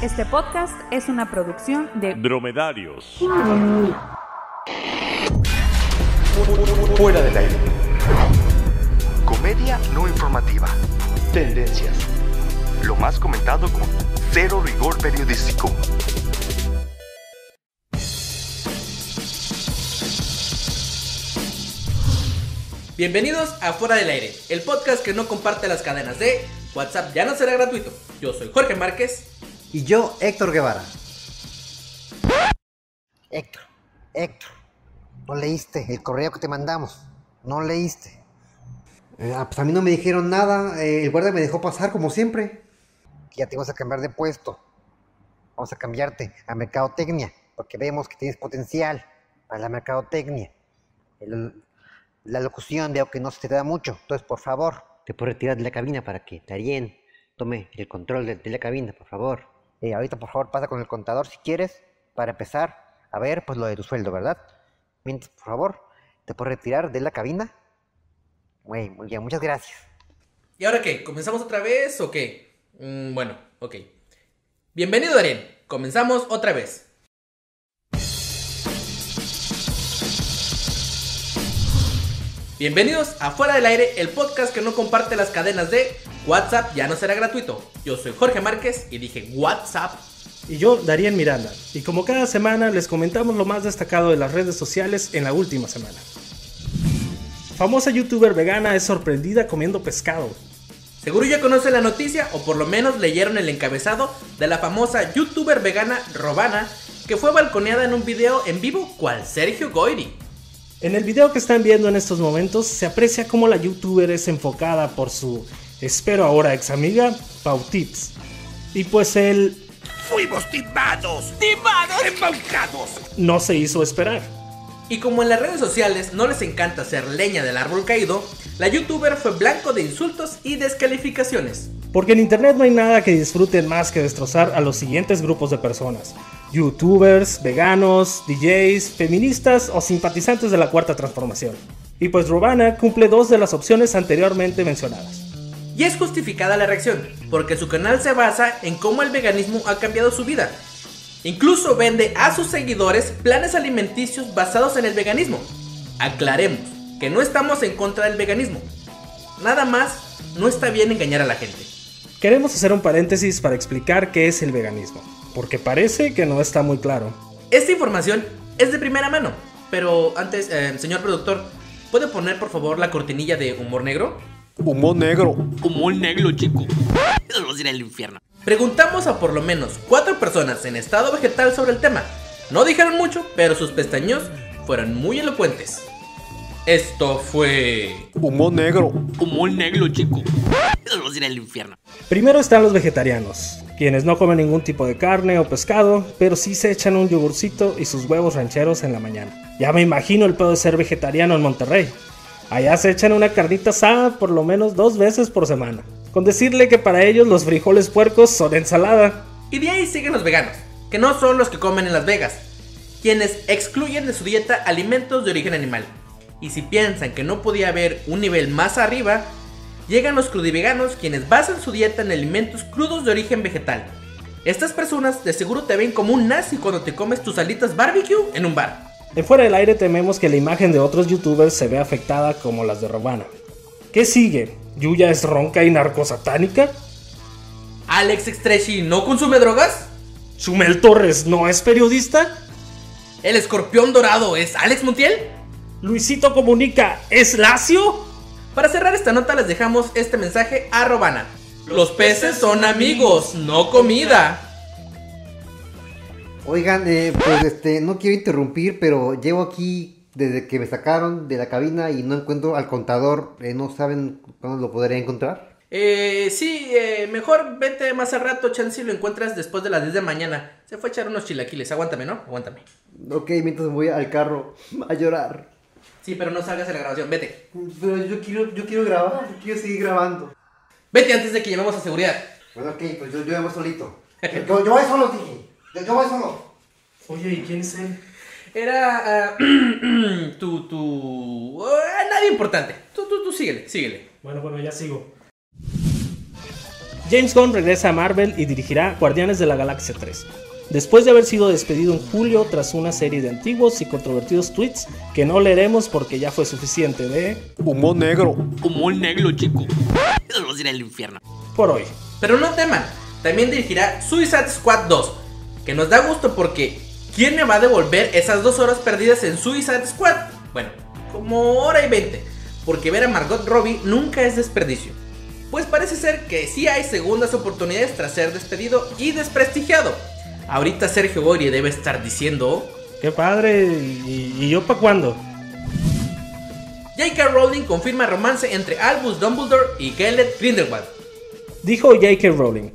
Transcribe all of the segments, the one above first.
Este podcast es una producción de Dromedarios. Fuera del aire. Comedia no informativa. Tendencias. Lo más comentado con cero rigor periodístico. Bienvenidos a Fuera del Aire, el podcast que no comparte las cadenas de WhatsApp ya no será gratuito. Yo soy Jorge Márquez. Y yo, Héctor Guevara. Héctor, Héctor, no leíste el correo que te mandamos. No leíste. Eh, ah, pues a mí no me dijeron nada. eh, el guardia me dejó pasar como siempre. Ya te vas a cambiar de puesto. Vamos a cambiarte a mercadotecnia. Porque vemos que tienes potencial para la mercadotecnia. El- la locución veo que no se te da mucho. Entonces, por favor, te puedes retirar de la cabina para que Darien tome el control de, de la cabina, por favor. Eh, ahorita, por favor, pasa con el contador si quieres, para empezar a ver, pues, lo de tu sueldo, ¿verdad? Mientras, por favor, te puedes retirar de la cabina. Muy, muy bien, muchas gracias. ¿Y ahora qué? ¿Comenzamos otra vez o qué? Mm, bueno, ok. Bienvenido, Darien. Comenzamos otra vez. Bienvenidos a Fuera del Aire, el podcast que no comparte las cadenas de WhatsApp ya no será gratuito. Yo soy Jorge Márquez y dije WhatsApp. Y yo, Darien Miranda. Y como cada semana les comentamos lo más destacado de las redes sociales en la última semana. Famosa youtuber vegana es sorprendida comiendo pescado. Seguro ya conocen la noticia o por lo menos leyeron el encabezado de la famosa youtuber vegana Robana que fue balconeada en un video en vivo cual Sergio Goyri. En el video que están viendo en estos momentos se aprecia cómo la youtuber es enfocada por su, espero ahora ex amiga, Pautips. Y pues él Fuimos timados. Timados. Embaucados. no se hizo esperar. Y como en las redes sociales no les encanta ser leña del árbol caído, la youtuber fue blanco de insultos y descalificaciones. Porque en internet no hay nada que disfruten más que destrozar a los siguientes grupos de personas. Youtubers, veganos, DJs, feministas o simpatizantes de la cuarta transformación. Y pues Robana cumple dos de las opciones anteriormente mencionadas. Y es justificada la reacción, porque su canal se basa en cómo el veganismo ha cambiado su vida. Incluso vende a sus seguidores planes alimenticios basados en el veganismo. Aclaremos que no estamos en contra del veganismo. Nada más, no está bien engañar a la gente. Queremos hacer un paréntesis para explicar qué es el veganismo, porque parece que no está muy claro. Esta información es de primera mano, pero antes, eh, señor productor, ¿puede poner por favor la cortinilla de humor negro? Humor negro. Humor negro, chico. Vamos a ir al infierno. Preguntamos a por lo menos cuatro personas en estado vegetal sobre el tema. No dijeron mucho, pero sus pestaños fueron muy elocuentes. Esto fue... Humor negro. Humor negro, chico. Vamos a ir al infierno. Primero están los vegetarianos, quienes no comen ningún tipo de carne o pescado, pero sí se echan un yogurcito y sus huevos rancheros en la mañana. Ya me imagino el pedo de ser vegetariano en Monterrey. Allá se echan una carnita asada por lo menos dos veces por semana. Con decirle que para ellos los frijoles puercos son ensalada. Y de ahí siguen los veganos, que no son los que comen en Las Vegas, quienes excluyen de su dieta alimentos de origen animal. Y si piensan que no podía haber un nivel más arriba, llegan los crudiveganos quienes basan su dieta en alimentos crudos de origen vegetal. Estas personas de seguro te ven como un nazi cuando te comes tus alitas barbecue en un bar. En fuera del aire tememos que la imagen de otros youtubers se vea afectada como las de Robana. ¿Qué sigue? ¿Yuya es ronca y narcosatánica? ¿Alex Extreshi no consume drogas? ¿Chumel Torres no es periodista? ¿El escorpión dorado es Alex Montiel? ¿Luisito Comunica es lacio? Para cerrar esta nota les dejamos este mensaje a Robana. Los peces son amigos, no comida. Oigan, eh, pues este, no quiero interrumpir, pero llevo aquí desde que me sacaron de la cabina y no encuentro al contador. Eh, ¿No saben cuándo lo podré encontrar? Eh, sí, eh, mejor vete más al rato, chance si lo encuentras después de las 10 de mañana. Se fue a echar unos chilaquiles, aguántame, ¿no? Aguántame. Ok, mientras voy al carro a llorar. Sí, pero no salgas de la grabación, vete. Pero yo quiero, yo quiero grabar, yo quiero seguir grabando. Vete antes de que llevemos a seguridad. Bueno, ok, pues yo, yo voy solito. Yo, yo voy solo, dije. Yo, yo voy solo. Oye, ¿y quién es él? Era ah, tu, tu... ah, nadie importante. Tú, tú, tú síguele, síguele. Bueno, bueno, ya sigo. James Gunn regresa a Marvel y dirigirá Guardianes de la Galaxia 3. Después de haber sido despedido en julio tras una serie de antiguos y controvertidos tweets que no leeremos porque ya fue suficiente de Humor negro. Humor negro, chico. Los iré al infierno. por hoy. Pero no teman, también dirigirá Suicide Squad 2, que nos da gusto porque ¿quién me va a devolver esas dos horas perdidas en Suicide Squad? Bueno, como hora y 20, porque ver a Margot Robbie nunca es desperdicio. Pues parece ser que sí hay segundas oportunidades tras ser despedido y desprestigiado. Ahorita Sergio Goyri debe estar diciendo... Qué padre, ¿y, y yo pa' cuándo? J.K. Rowling confirma romance entre Albus Dumbledore y Gellert Grindelwald. Dijo J.K. Rowling.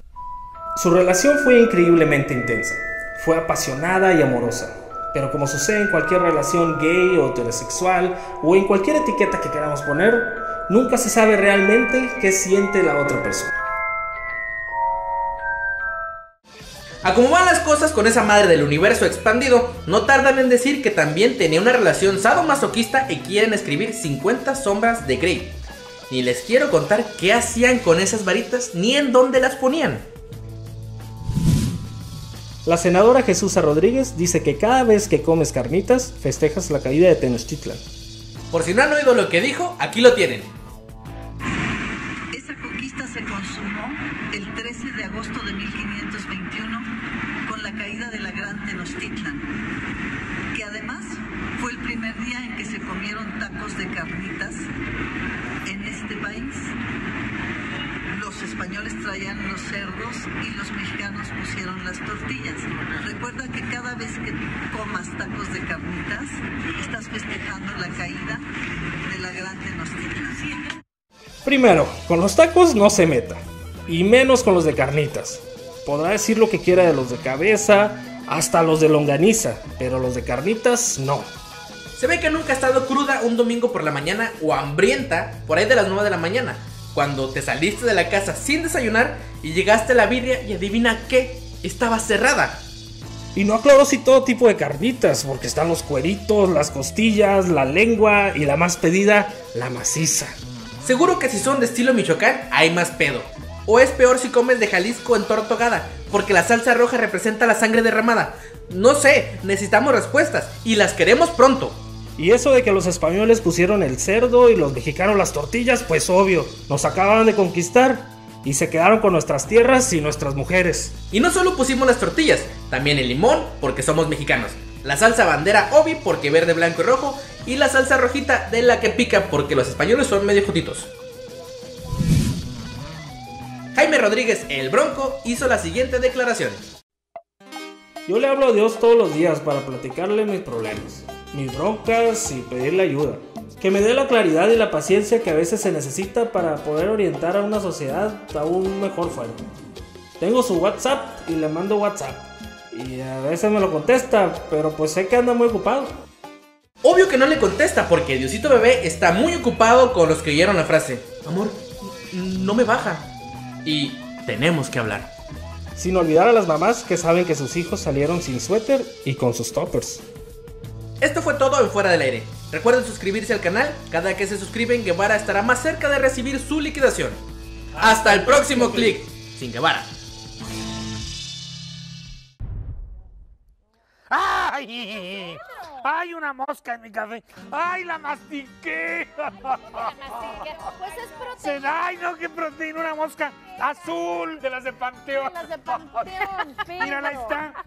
Su relación fue increíblemente intensa. Fue apasionada y amorosa. Pero como sucede en cualquier relación gay o heterosexual o en cualquier etiqueta que queramos poner, nunca se sabe realmente qué siente la otra persona. A como van las cosas con esa madre del universo expandido, no tardan en decir que también tenía una relación sadomasoquista y quieren escribir 50 sombras de Grey. Ni les quiero contar qué hacían con esas varitas ni en dónde las ponían. La senadora Jesús Rodríguez dice que cada vez que comes carnitas, festejas la caída de Tenochtitlan. Por si no han oído lo que dijo, aquí lo tienen. Esa conquista se consumó el 13 de agosto de 1521 con la caída de la Gran Tenochtitlan, que además fue el primer día en que se comieron tacos de carnitas en este país. Los españoles traían los cerdos y los mexicanos pusieron las tortillas. Recuerda que cada vez que comas tacos de carnitas, estás festejando la caída de la Gran Tenochtitlan. Primero, con los tacos no se meta. Y menos con los de carnitas. Podrá decir lo que quiera de los de cabeza, hasta los de longaniza, pero los de carnitas no. Se ve que nunca ha estado cruda un domingo por la mañana o hambrienta por ahí de las 9 de la mañana, cuando te saliste de la casa sin desayunar y llegaste a la birria y adivina qué, estaba cerrada. Y no aclaro si todo tipo de carnitas, porque están los cueritos, las costillas, la lengua y la más pedida, la maciza. Seguro que si son de estilo Michoacán hay más pedo. O es peor si comes de Jalisco en tortogada, porque la salsa roja representa la sangre derramada. No sé, necesitamos respuestas y las queremos pronto. Y eso de que los españoles pusieron el cerdo y los mexicanos las tortillas, pues obvio, nos acababan de conquistar y se quedaron con nuestras tierras y nuestras mujeres. Y no solo pusimos las tortillas, también el limón porque somos mexicanos. La salsa bandera Obi porque verde, blanco y rojo. Y la salsa rojita de la que pica porque los españoles son medio jotitos. Jaime Rodríguez, el Bronco, hizo la siguiente declaración. Yo le hablo a Dios todos los días para platicarle mis problemas, mis broncas y pedirle ayuda. Que me dé la claridad y la paciencia que a veces se necesita para poder orientar a una sociedad a un mejor fuego. Tengo su WhatsApp y le mando WhatsApp. Y a veces me lo contesta, pero pues sé que anda muy ocupado. Obvio que no le contesta porque Diosito Bebé está muy ocupado con los que oyeron la frase. Amor, no me baja. Y tenemos que hablar. Sin olvidar a las mamás que saben que sus hijos salieron sin suéter y con sus toppers. Esto fue todo en Fuera del Aire. Recuerden suscribirse al canal. Cada que se suscriben, Guevara estará más cerca de recibir su liquidación. Hasta el próximo clic. Sin Guevara. ¡Ay! ¡Hay una mosca en mi café! ¡Ay, la mastiqué! Pues es proteína. ¡Ay, no, qué proteína! Una mosca azul de las de Panteón. Las de Panteón, Mírala, ahí fíjalo. está.